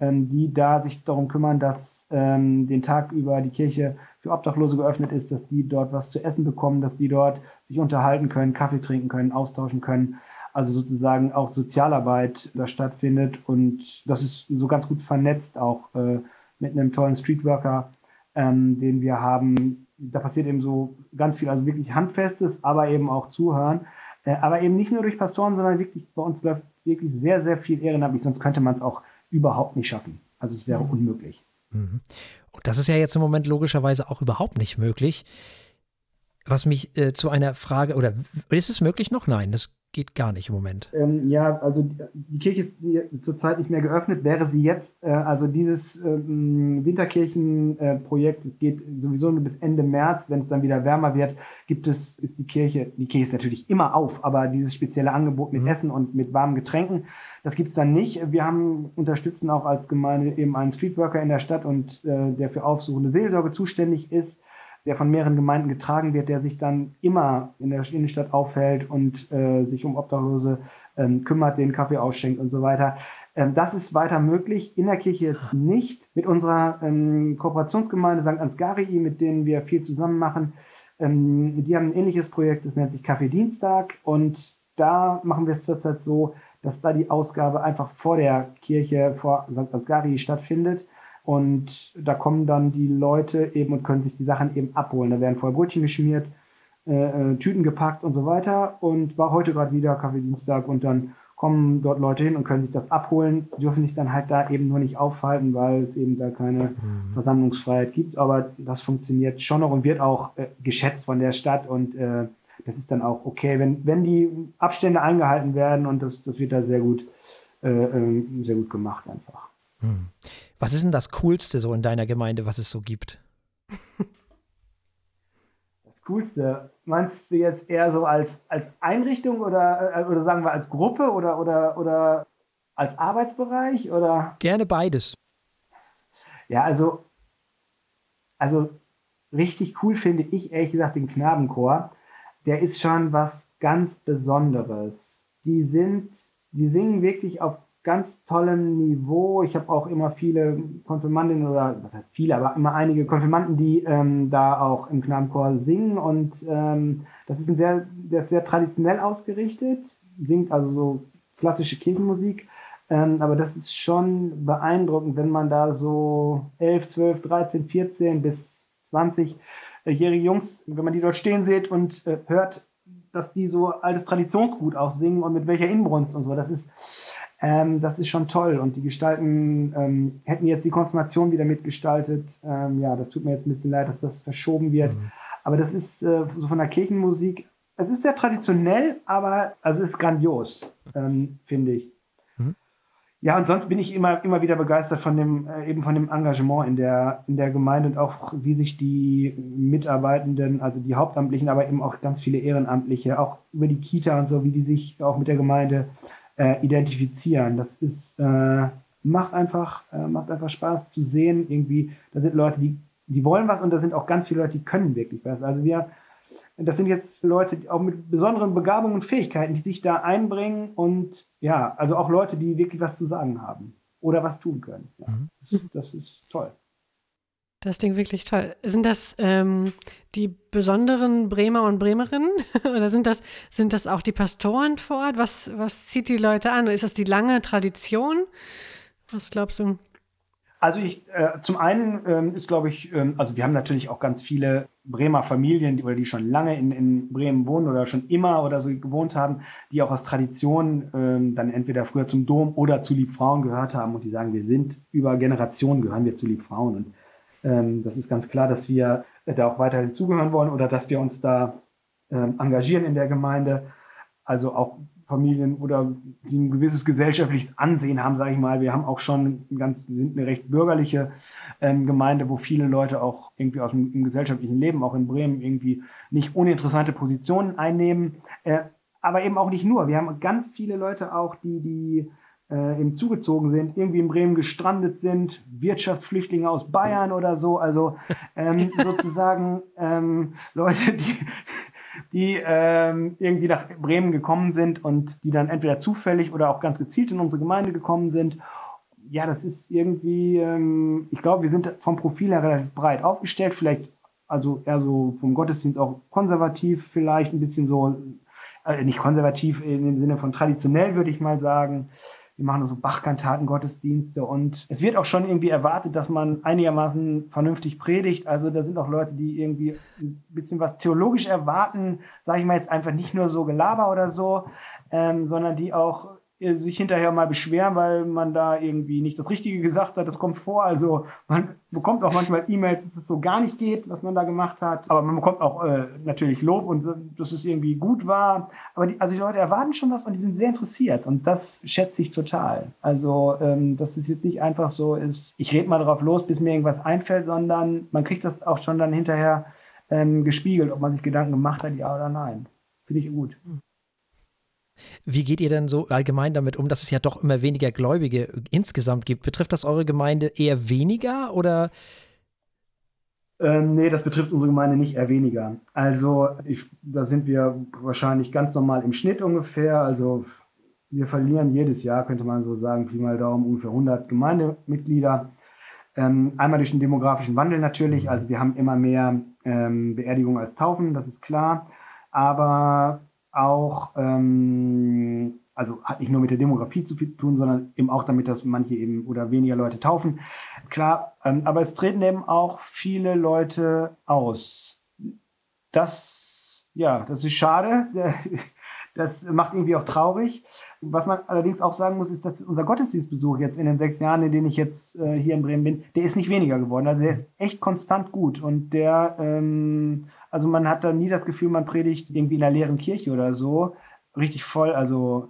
ähm, die da sich darum kümmern, dass ähm, den Tag über die Kirche für Obdachlose geöffnet ist, dass die dort was zu essen bekommen, dass die dort sich unterhalten können, Kaffee trinken können, austauschen können. Also sozusagen auch Sozialarbeit da stattfindet und das ist so ganz gut vernetzt auch äh, mit einem tollen Streetworker, ähm, den wir haben, da passiert eben so ganz viel, also wirklich Handfestes, aber eben auch Zuhören. Äh, aber eben nicht nur durch Pastoren, sondern wirklich, bei uns läuft wirklich sehr, sehr viel ehrenamtlich, sonst könnte man es auch überhaupt nicht schaffen. Also es wäre mhm. unmöglich. Mhm. Und das ist ja jetzt im Moment logischerweise auch überhaupt nicht möglich. Was mich äh, zu einer Frage, oder ist es möglich noch? Nein, das geht gar nicht im Moment. Ähm, ja, also die, Kirche ist zurzeit nicht mehr geöffnet. Wäre sie jetzt, äh, also dieses ähm, Winterkirchenprojekt äh, geht sowieso nur bis Ende März. Wenn es dann wieder wärmer wird, gibt es, ist die Kirche, die Kirche ist natürlich immer auf, aber dieses spezielle Angebot mit mhm. Essen und mit warmen Getränken, das gibt es dann nicht. Wir haben unterstützen auch als Gemeinde eben einen Streetworker in der Stadt und äh, der für aufsuchende Seelsorge zuständig ist der von mehreren Gemeinden getragen wird, der sich dann immer in der Innenstadt aufhält und äh, sich um Obdachlose ähm, kümmert, den Kaffee ausschenkt und so weiter. Ähm, das ist weiter möglich, in der Kirche jetzt nicht. Mit unserer ähm, Kooperationsgemeinde St. Ansgarii, mit denen wir viel zusammen machen, ähm, die haben ein ähnliches Projekt, das nennt sich Kaffee Dienstag und da machen wir es zurzeit so, dass da die Ausgabe einfach vor der Kirche, vor St. Ansgarii stattfindet und da kommen dann die Leute eben und können sich die Sachen eben abholen. Da werden vorher Brötchen geschmiert, äh, äh, Tüten gepackt und so weiter. Und war heute gerade wieder Kaffeedienstag und dann kommen dort Leute hin und können sich das abholen, dürfen sich dann halt da eben nur nicht aufhalten, weil es eben da keine mhm. Versammlungsfreiheit gibt. Aber das funktioniert schon noch und wird auch äh, geschätzt von der Stadt und äh, das ist dann auch okay, wenn, wenn die Abstände eingehalten werden und das, das wird da sehr gut, äh, ähm, sehr gut gemacht einfach. Mhm. Was ist denn das Coolste so in deiner Gemeinde, was es so gibt? Das Coolste, meinst du jetzt eher so als, als Einrichtung oder, äh, oder sagen wir als Gruppe oder, oder, oder als Arbeitsbereich? Oder? Gerne beides. Ja, also, also richtig cool finde ich ehrlich gesagt den Knabenchor. Der ist schon was ganz Besonderes. Die sind, die singen wirklich auf ganz tollem Niveau. Ich habe auch immer viele Konfirmandinnen oder was heißt viele, aber immer einige Konfirmanden, die ähm, da auch im Knabenchor singen und ähm, das ist ein sehr, der ist sehr traditionell ausgerichtet, singt also so klassische Kirchenmusik. Ähm, aber das ist schon beeindruckend, wenn man da so 11, 12, 13, 14 bis 20-jährige Jungs, wenn man die dort stehen sieht und äh, hört, dass die so altes Traditionsgut auch singen und mit welcher Inbrunst und so. Das ist, ähm, das ist schon toll. Und die Gestalten ähm, hätten jetzt die Konfirmation wieder mitgestaltet. Ähm, ja, das tut mir jetzt ein bisschen leid, dass das verschoben wird. Mhm. Aber das ist äh, so von der Kirchenmusik, es ist sehr traditionell, aber also es ist grandios, ähm, finde ich. Mhm. Ja, und sonst bin ich immer, immer wieder begeistert von dem, äh, eben von dem Engagement in der, in der Gemeinde und auch wie sich die Mitarbeitenden, also die Hauptamtlichen, aber eben auch ganz viele Ehrenamtliche, auch über die Kita und so, wie die sich auch mit der Gemeinde äh, identifizieren. Das ist, äh, macht einfach, äh, macht einfach Spaß zu sehen. Irgendwie, da sind Leute, die, die wollen was und da sind auch ganz viele Leute, die können wirklich was. Also wir, das sind jetzt Leute auch mit besonderen Begabungen und Fähigkeiten, die sich da einbringen und ja, also auch Leute, die wirklich was zu sagen haben oder was tun können. Ja, mhm. das, das ist toll. Das Ding wirklich toll. Sind das ähm, die besonderen Bremer und Bremerinnen oder sind das, sind das auch die Pastoren vor Ort? Was, was zieht die Leute an? Ist das die lange Tradition? Was glaubst du? Also ich, äh, zum einen ähm, ist, glaube ich, ähm, also wir haben natürlich auch ganz viele Bremer Familien, die, oder die schon lange in, in Bremen wohnen oder schon immer oder so gewohnt haben, die auch aus Tradition ähm, dann entweder früher zum Dom oder zu Liebfrauen gehört haben und die sagen, wir sind über Generationen gehören wir zu Liebfrauen und das ist ganz klar, dass wir da auch weiterhin zugehören wollen oder dass wir uns da ähm, engagieren in der Gemeinde. Also auch Familien oder die ein gewisses gesellschaftliches Ansehen haben, sage ich mal. Wir haben auch schon ganz, sind eine recht bürgerliche ähm, Gemeinde, wo viele Leute auch irgendwie aus dem, dem, gesellschaftlichen Leben, auch in Bremen, irgendwie nicht uninteressante Positionen einnehmen. Äh, aber eben auch nicht nur. Wir haben ganz viele Leute auch, die, die äh, eben zugezogen sind, irgendwie in Bremen gestrandet sind, Wirtschaftsflüchtlinge aus Bayern oder so, also ähm, sozusagen ähm, Leute, die, die ähm, irgendwie nach Bremen gekommen sind und die dann entweder zufällig oder auch ganz gezielt in unsere Gemeinde gekommen sind. Ja, das ist irgendwie, ähm, ich glaube, wir sind vom Profil her relativ breit aufgestellt, vielleicht also eher so vom Gottesdienst auch konservativ, vielleicht ein bisschen so, äh, nicht konservativ in dem Sinne von traditionell, würde ich mal sagen wir machen so Bachkantaten, Gottesdienste und es wird auch schon irgendwie erwartet, dass man einigermaßen vernünftig predigt. Also da sind auch Leute, die irgendwie ein bisschen was theologisch erwarten, sage ich mal jetzt einfach nicht nur so Gelaber oder so, ähm, sondern die auch sich hinterher mal beschweren, weil man da irgendwie nicht das Richtige gesagt hat. Das kommt vor. Also man bekommt auch manchmal E-Mails, dass es so gar nicht geht, was man da gemacht hat. Aber man bekommt auch äh, natürlich Lob und dass es irgendwie gut war. Aber die, also die Leute erwarten schon was und die sind sehr interessiert und das schätze ich total. Also ähm, dass es jetzt nicht einfach so ist, ich rede mal drauf los, bis mir irgendwas einfällt, sondern man kriegt das auch schon dann hinterher ähm, gespiegelt, ob man sich Gedanken gemacht hat, ja oder nein. Finde ich gut. Hm. Wie geht ihr denn so allgemein damit um, dass es ja doch immer weniger Gläubige insgesamt gibt? Betrifft das eure Gemeinde eher weniger oder? Ähm, nee, das betrifft unsere Gemeinde nicht eher weniger. Also ich, da sind wir wahrscheinlich ganz normal im Schnitt ungefähr. Also wir verlieren jedes Jahr, könnte man so sagen, Pi mal Daumen, ungefähr 100 Gemeindemitglieder. Ähm, einmal durch den demografischen Wandel natürlich. Also wir haben immer mehr ähm, Beerdigungen als Taufen, das ist klar. Aber auch, ähm, also hat nicht nur mit der Demografie zu tun, sondern eben auch damit, dass manche eben oder weniger Leute taufen. Klar, ähm, aber es treten eben auch viele Leute aus. Das, ja, das ist schade. Das macht irgendwie auch traurig. Was man allerdings auch sagen muss, ist, dass unser Gottesdienstbesuch jetzt in den sechs Jahren, in denen ich jetzt äh, hier in Bremen bin, der ist nicht weniger geworden. Also der ist echt konstant gut und der ähm, also man hat da nie das Gefühl, man predigt irgendwie in einer leeren Kirche oder so. Richtig voll, also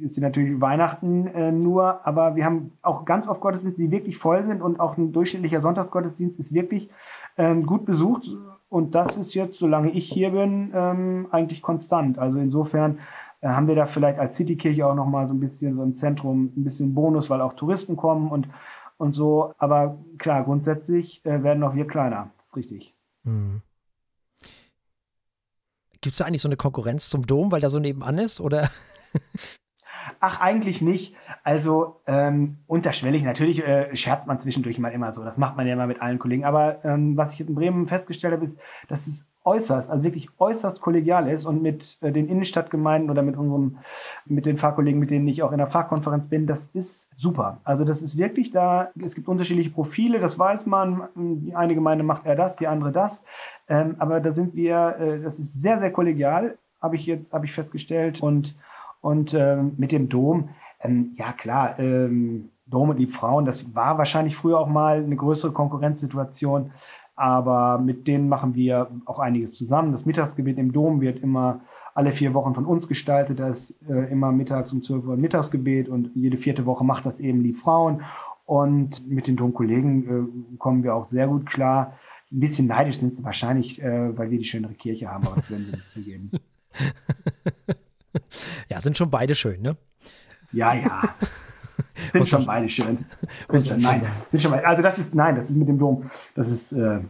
ist natürlich Weihnachten äh, nur, aber wir haben auch ganz oft Gottesdienste, die wirklich voll sind und auch ein durchschnittlicher Sonntagsgottesdienst ist wirklich ähm, gut besucht und das ist jetzt, solange ich hier bin, ähm, eigentlich konstant. Also insofern äh, haben wir da vielleicht als Citykirche auch nochmal so ein bisschen so im Zentrum ein bisschen Bonus, weil auch Touristen kommen und, und so. Aber klar, grundsätzlich äh, werden auch wir kleiner. Das ist richtig. Mhm. Gibt es da eigentlich so eine Konkurrenz zum Dom, weil der so nebenan ist? Oder? Ach, eigentlich nicht. Also ähm, unterschwellig, natürlich äh, scherzt man zwischendurch mal immer so. Das macht man ja immer mit allen Kollegen. Aber ähm, was ich in Bremen festgestellt habe, ist, dass es äußerst, also wirklich äußerst kollegial ist und mit äh, den Innenstadtgemeinden oder mit unserem, mit den Fahrkollegen, mit denen ich auch in der Fachkonferenz bin, das ist super. Also das ist wirklich da, es gibt unterschiedliche Profile, das weiß man. Die eine Gemeinde macht eher das, die andere das. Ähm, aber da sind wir, äh, das ist sehr, sehr kollegial, habe ich jetzt, habe ich festgestellt. Und, und ähm, mit dem Dom, ähm, ja klar, ähm, Dom und Liebfrauen, das war wahrscheinlich früher auch mal eine größere Konkurrenzsituation. Aber mit denen machen wir auch einiges zusammen. Das Mittagsgebet im Dom wird immer alle vier Wochen von uns gestaltet. Da ist äh, immer mittags um 12 Uhr ein Mittagsgebet und jede vierte Woche macht das eben Liebfrauen. Und mit den Domkollegen äh, kommen wir auch sehr gut klar. Ein bisschen neidisch sind sie wahrscheinlich, äh, weil wir die schönere Kirche haben, aber das werden sie nicht zugeben. Ja, sind schon beide schön, ne? Ja, ja. Sind schon beide schön. Sind schon, nein, sind schon beide. Also das ist, nein, das ist mit dem Dom, das ist, äh,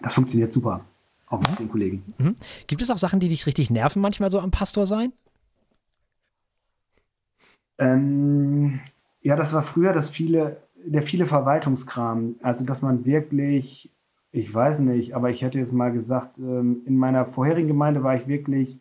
das funktioniert super. Auch mit mhm. den Kollegen. Mhm. Gibt es auch Sachen, die dich richtig nerven manchmal so am Pastor sein? Ähm, ja, das war früher das viele, der viele Verwaltungskram. Also, dass man wirklich ich weiß nicht, aber ich hätte jetzt mal gesagt, ähm, in meiner vorherigen Gemeinde war ich wirklich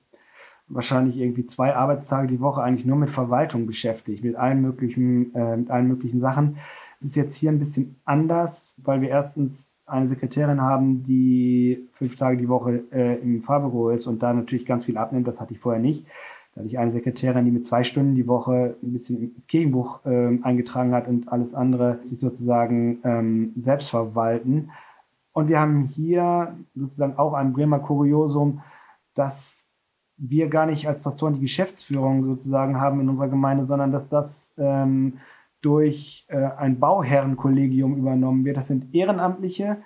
wahrscheinlich irgendwie zwei Arbeitstage die Woche eigentlich nur mit Verwaltung beschäftigt, mit allen möglichen, äh, mit allen möglichen Sachen. Es ist jetzt hier ein bisschen anders, weil wir erstens eine Sekretärin haben, die fünf Tage die Woche äh, im Fahrbüro ist und da natürlich ganz viel abnimmt. Das hatte ich vorher nicht. Da hatte ich eine Sekretärin, die mit zwei Stunden die Woche ein bisschen ins Kirchenbuch äh, eingetragen hat und alles andere sich sozusagen ähm, selbst verwalten. Und wir haben hier sozusagen auch ein Bremer Kuriosum, dass wir gar nicht als Pastoren die Geschäftsführung sozusagen haben in unserer Gemeinde, sondern dass das ähm, durch äh, ein Bauherrenkollegium übernommen wird. Das sind ehrenamtliche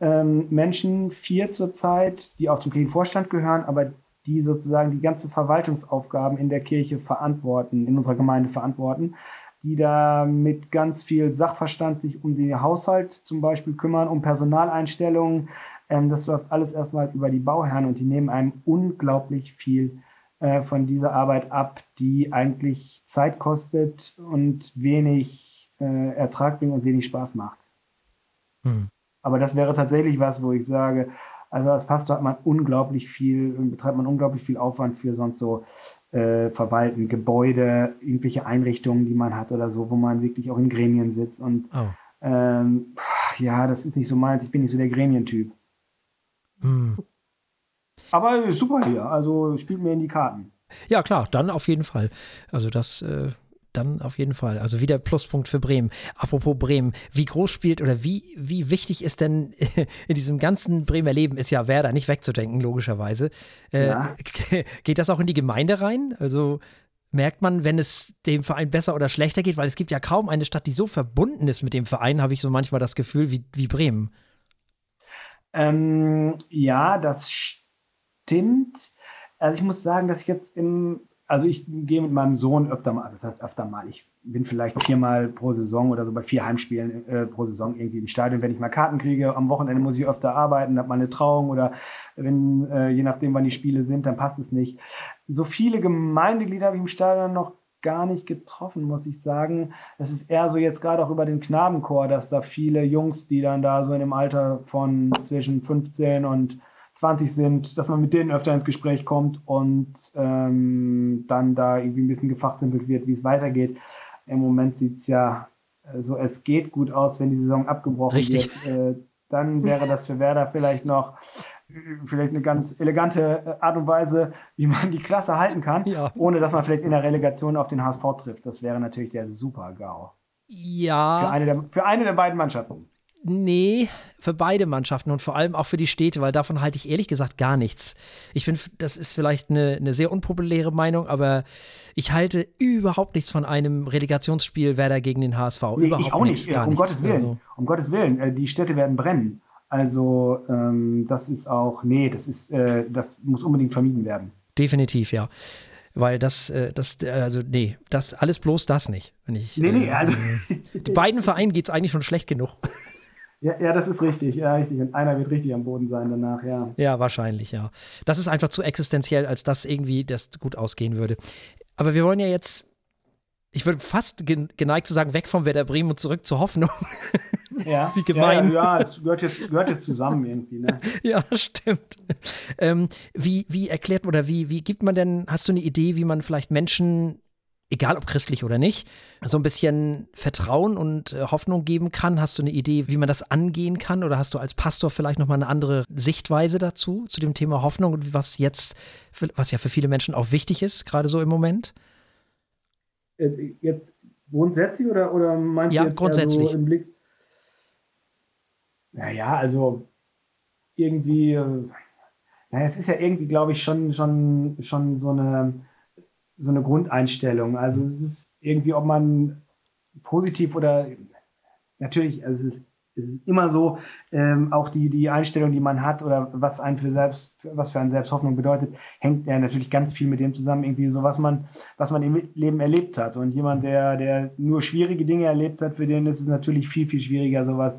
ähm, Menschen, vier zurzeit, die auch zum Kirchenvorstand gehören, aber die sozusagen die ganzen Verwaltungsaufgaben in der Kirche verantworten, in unserer Gemeinde verantworten die da mit ganz viel Sachverstand sich um den Haushalt zum Beispiel kümmern, um Personaleinstellungen. Ähm, das läuft alles erstmal über die Bauherren und die nehmen einem unglaublich viel äh, von dieser Arbeit ab, die eigentlich Zeit kostet und wenig äh, Ertrag bringt und wenig Spaß macht. Mhm. Aber das wäre tatsächlich was, wo ich sage, also als Pastor hat man unglaublich viel, betreibt man unglaublich viel Aufwand für sonst so äh, verwalten, Gebäude, irgendwelche Einrichtungen, die man hat oder so, wo man wirklich auch in Gremien sitzt. Und oh. ähm, ja, das ist nicht so meins, ich bin nicht so der Gremientyp. Hm. Aber super hier, also spielt mir in die Karten. Ja, klar, dann auf jeden Fall. Also das äh, dann auf jeden Fall. Also wieder Pluspunkt für Bremen. Apropos Bremen, wie groß spielt oder wie, wie wichtig ist denn in diesem ganzen Bremer Leben ist ja Werder nicht wegzudenken, logischerweise. Äh, ja. Geht das auch in die Gemeinde rein? Also merkt man, wenn es dem Verein besser oder schlechter geht, weil es gibt ja kaum eine Stadt, die so verbunden ist mit dem Verein, habe ich so manchmal das Gefühl, wie, wie Bremen. Ähm, ja, das stimmt. Also ich muss sagen, dass ich jetzt im, also ich gehe mit meinem Sohn öfter mal, das heißt öfter mal, ich bin vielleicht viermal pro Saison oder so bei vier Heimspielen äh, pro Saison irgendwie im Stadion, wenn ich mal Karten kriege. Am Wochenende muss ich öfter arbeiten, habe mal eine Trauung oder wenn, äh, je nachdem, wann die Spiele sind, dann passt es nicht. So viele Gemeindeglieder habe ich im Stadion noch gar nicht getroffen, muss ich sagen. Es ist eher so jetzt gerade auch über den Knabenchor, dass da viele Jungs, die dann da so in dem Alter von zwischen 15 und 20 sind, dass man mit denen öfter ins Gespräch kommt und ähm, dann da irgendwie ein bisschen gefachsimpelt wird, wie es weitergeht. Im Moment sieht es ja äh, so, es geht gut aus, wenn die Saison abgebrochen Richtig. wird. Äh, dann wäre das für Werder vielleicht noch vielleicht eine ganz elegante äh, Art und Weise, wie man die Klasse halten kann, ja. ohne dass man vielleicht in der Relegation auf den HSV trifft. Das wäre natürlich der super GAU. Ja. Für eine der, für eine der beiden Mannschaften. Nee, für beide Mannschaften und vor allem auch für die Städte, weil davon halte ich ehrlich gesagt gar nichts. Ich finde, das ist vielleicht eine, eine sehr unpopuläre Meinung, aber ich halte überhaupt nichts von einem Relegationsspiel Werder gegen den HSV. Nee, überhaupt nichts, nicht. gar um nichts. Gottes Willen. Also. Um Gottes Willen. Äh, die Städte werden brennen. Also ähm, das ist auch, nee, das ist, äh, das muss unbedingt vermieden werden. Definitiv, ja. Weil das, äh, das, also nee, das alles bloß das nicht. Wenn ich, nee, nee, äh, also. beiden Vereinen geht es eigentlich schon schlecht genug. Ja, ja, das ist richtig, ja, richtig. Und einer wird richtig am Boden sein danach, ja. Ja, wahrscheinlich, ja. Das ist einfach zu existenziell, als dass irgendwie das gut ausgehen würde. Aber wir wollen ja jetzt, ich würde fast geneigt zu sagen, weg vom Werder Bremen und zurück zur Hoffnung. Ja, Wie gemein. Ja, ja, es gehört jetzt, gehört jetzt zusammen irgendwie, ne? ja, stimmt. Ähm, wie, wie erklärt oder wie, wie gibt man denn, hast du eine Idee, wie man vielleicht Menschen egal ob christlich oder nicht, so ein bisschen Vertrauen und äh, Hoffnung geben kann? Hast du eine Idee, wie man das angehen kann? Oder hast du als Pastor vielleicht nochmal eine andere Sichtweise dazu, zu dem Thema Hoffnung und was jetzt, was ja für viele Menschen auch wichtig ist, gerade so im Moment? Äh, jetzt grundsätzlich oder, oder meinst ja, du jetzt grundsätzlich. So im Blick? Naja, also irgendwie, äh, naja, es ist ja irgendwie, glaube ich, schon, schon, schon so eine so eine Grundeinstellung. Also es ist irgendwie, ob man positiv oder natürlich, also es ist, es ist immer so, ähm, auch die, die Einstellung, die man hat oder was ein für selbst, was für ein Selbsthoffnung bedeutet, hängt ja natürlich ganz viel mit dem zusammen, irgendwie so, was man, was man im Leben erlebt hat. Und jemand, der, der nur schwierige Dinge erlebt hat, für den ist es natürlich viel, viel schwieriger, sowas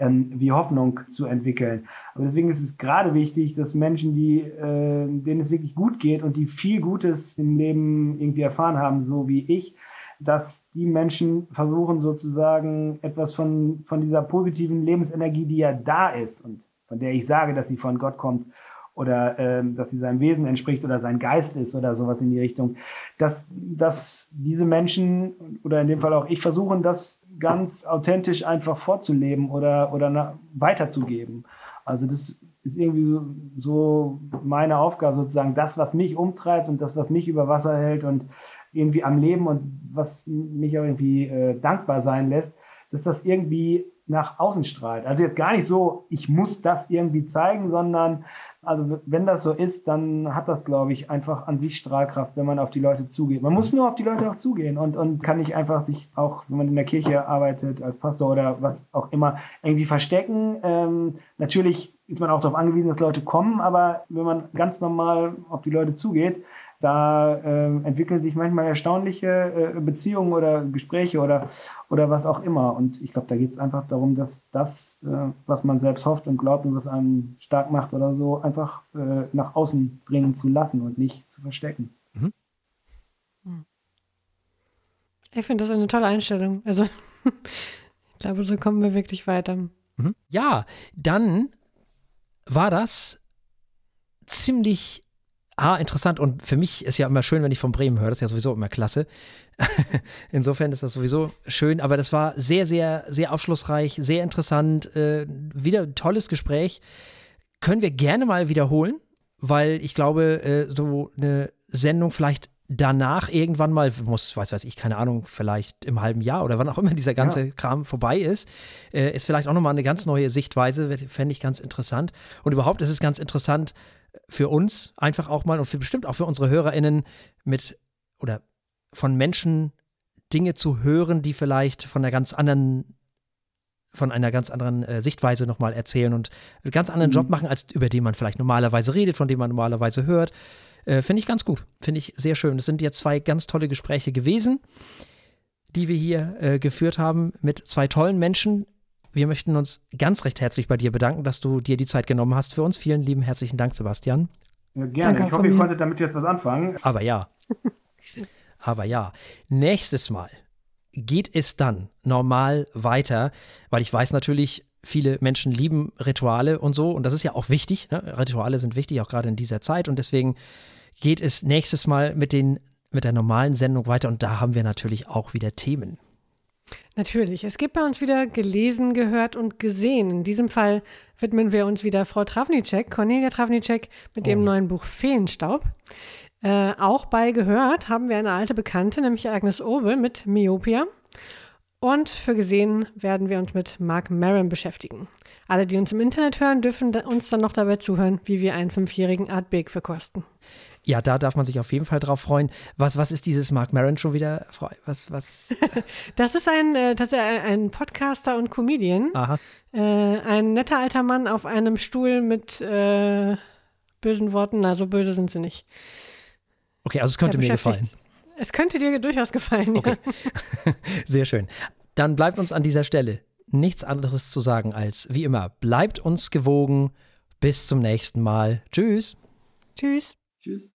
ähm, wie Hoffnung zu entwickeln. Aber deswegen ist es gerade wichtig, dass Menschen, die, äh, denen es wirklich gut geht und die viel Gutes im Leben irgendwie erfahren haben, so wie ich, dass die Menschen versuchen sozusagen etwas von, von dieser positiven Lebensenergie, die ja da ist und von der ich sage, dass sie von Gott kommt, oder ähm, dass sie seinem Wesen entspricht oder sein Geist ist oder sowas in die Richtung, dass, dass diese Menschen oder in dem Fall auch ich versuchen, das ganz authentisch einfach vorzuleben oder, oder na, weiterzugeben. Also das ist irgendwie so, so meine Aufgabe sozusagen, das, was mich umtreibt und das, was mich über Wasser hält und irgendwie am Leben und was mich auch irgendwie äh, dankbar sein lässt, dass das irgendwie nach außen strahlt. Also jetzt gar nicht so, ich muss das irgendwie zeigen, sondern also wenn das so ist, dann hat das, glaube ich, einfach an sich Strahlkraft, wenn man auf die Leute zugeht. Man muss nur auf die Leute auch zugehen und, und kann nicht einfach sich auch, wenn man in der Kirche arbeitet, als Pastor oder was auch immer, irgendwie verstecken. Ähm, natürlich ist man auch darauf angewiesen, dass Leute kommen, aber wenn man ganz normal auf die Leute zugeht, da äh, entwickeln sich manchmal erstaunliche äh, Beziehungen oder Gespräche oder, oder was auch immer. Und ich glaube, da geht es einfach darum, dass das, äh, was man selbst hofft und glaubt und was einen stark macht oder so, einfach äh, nach außen bringen zu lassen und nicht zu verstecken. Mhm. Ich finde das eine tolle Einstellung. Also, ich glaube, so kommen wir wirklich weiter. Mhm. Ja, dann war das ziemlich ah, interessant. Und für mich ist ja immer schön, wenn ich von Bremen höre. Das ist ja sowieso immer klasse. Insofern ist das sowieso schön. Aber das war sehr, sehr, sehr aufschlussreich, sehr interessant. Äh, wieder ein tolles Gespräch. Können wir gerne mal wiederholen, weil ich glaube, äh, so eine Sendung vielleicht danach irgendwann mal, muss, weiß weiß ich, keine Ahnung, vielleicht im halben Jahr oder wann auch immer dieser ganze ja. Kram vorbei ist, äh, ist vielleicht auch nochmal eine ganz neue Sichtweise, fände ich ganz interessant. Und überhaupt ist es ganz interessant für uns einfach auch mal und für bestimmt auch für unsere HörerInnen mit oder von Menschen Dinge zu hören, die vielleicht von einer ganz anderen von einer ganz anderen äh, Sichtweise nochmal erzählen und einen ganz anderen mhm. Job machen, als über den man vielleicht normalerweise redet, von dem man normalerweise hört. Äh, Finde ich ganz gut. Finde ich sehr schön. Es sind jetzt zwei ganz tolle Gespräche gewesen, die wir hier äh, geführt haben mit zwei tollen Menschen. Wir möchten uns ganz recht herzlich bei dir bedanken, dass du dir die Zeit genommen hast für uns. Vielen lieben herzlichen Dank, Sebastian. Ja, gerne. Danke ich hoffe, ihr konntet damit jetzt was anfangen. Aber ja. Aber ja. Nächstes Mal geht es dann normal weiter, weil ich weiß natürlich, viele Menschen lieben Rituale und so und das ist ja auch wichtig. Ne? Rituale sind wichtig, auch gerade in dieser Zeit und deswegen geht es nächstes Mal mit, den, mit der normalen Sendung weiter und da haben wir natürlich auch wieder Themen. Natürlich. Es gibt bei uns wieder gelesen, gehört und gesehen. In diesem Fall widmen wir uns wieder Frau Travnicek, Cornelia Travnicek, mit oh. ihrem neuen Buch Feenstaub. Äh, auch bei gehört haben wir eine alte Bekannte, nämlich Agnes Obel mit Myopia. Und für gesehen werden wir uns mit Mark Maron beschäftigen. Alle, die uns im Internet hören, dürfen uns dann noch dabei zuhören, wie wir einen fünfjährigen Art Big verkosten. Ja, da darf man sich auf jeden Fall drauf freuen. Was, was ist dieses Mark Maron schon wieder? Was, was? das ist ein, äh, das ist ein Podcaster und Comedian. Aha. Äh, ein netter alter Mann auf einem Stuhl mit äh, bösen Worten. Na, so böse sind sie nicht. Okay, also es könnte mir gefallen. Es könnte dir durchaus gefallen, okay. ja. Sehr schön. Dann bleibt uns an dieser Stelle nichts anderes zu sagen als, wie immer, bleibt uns gewogen. Bis zum nächsten Mal. Tschüss. Tschüss. Tschüss.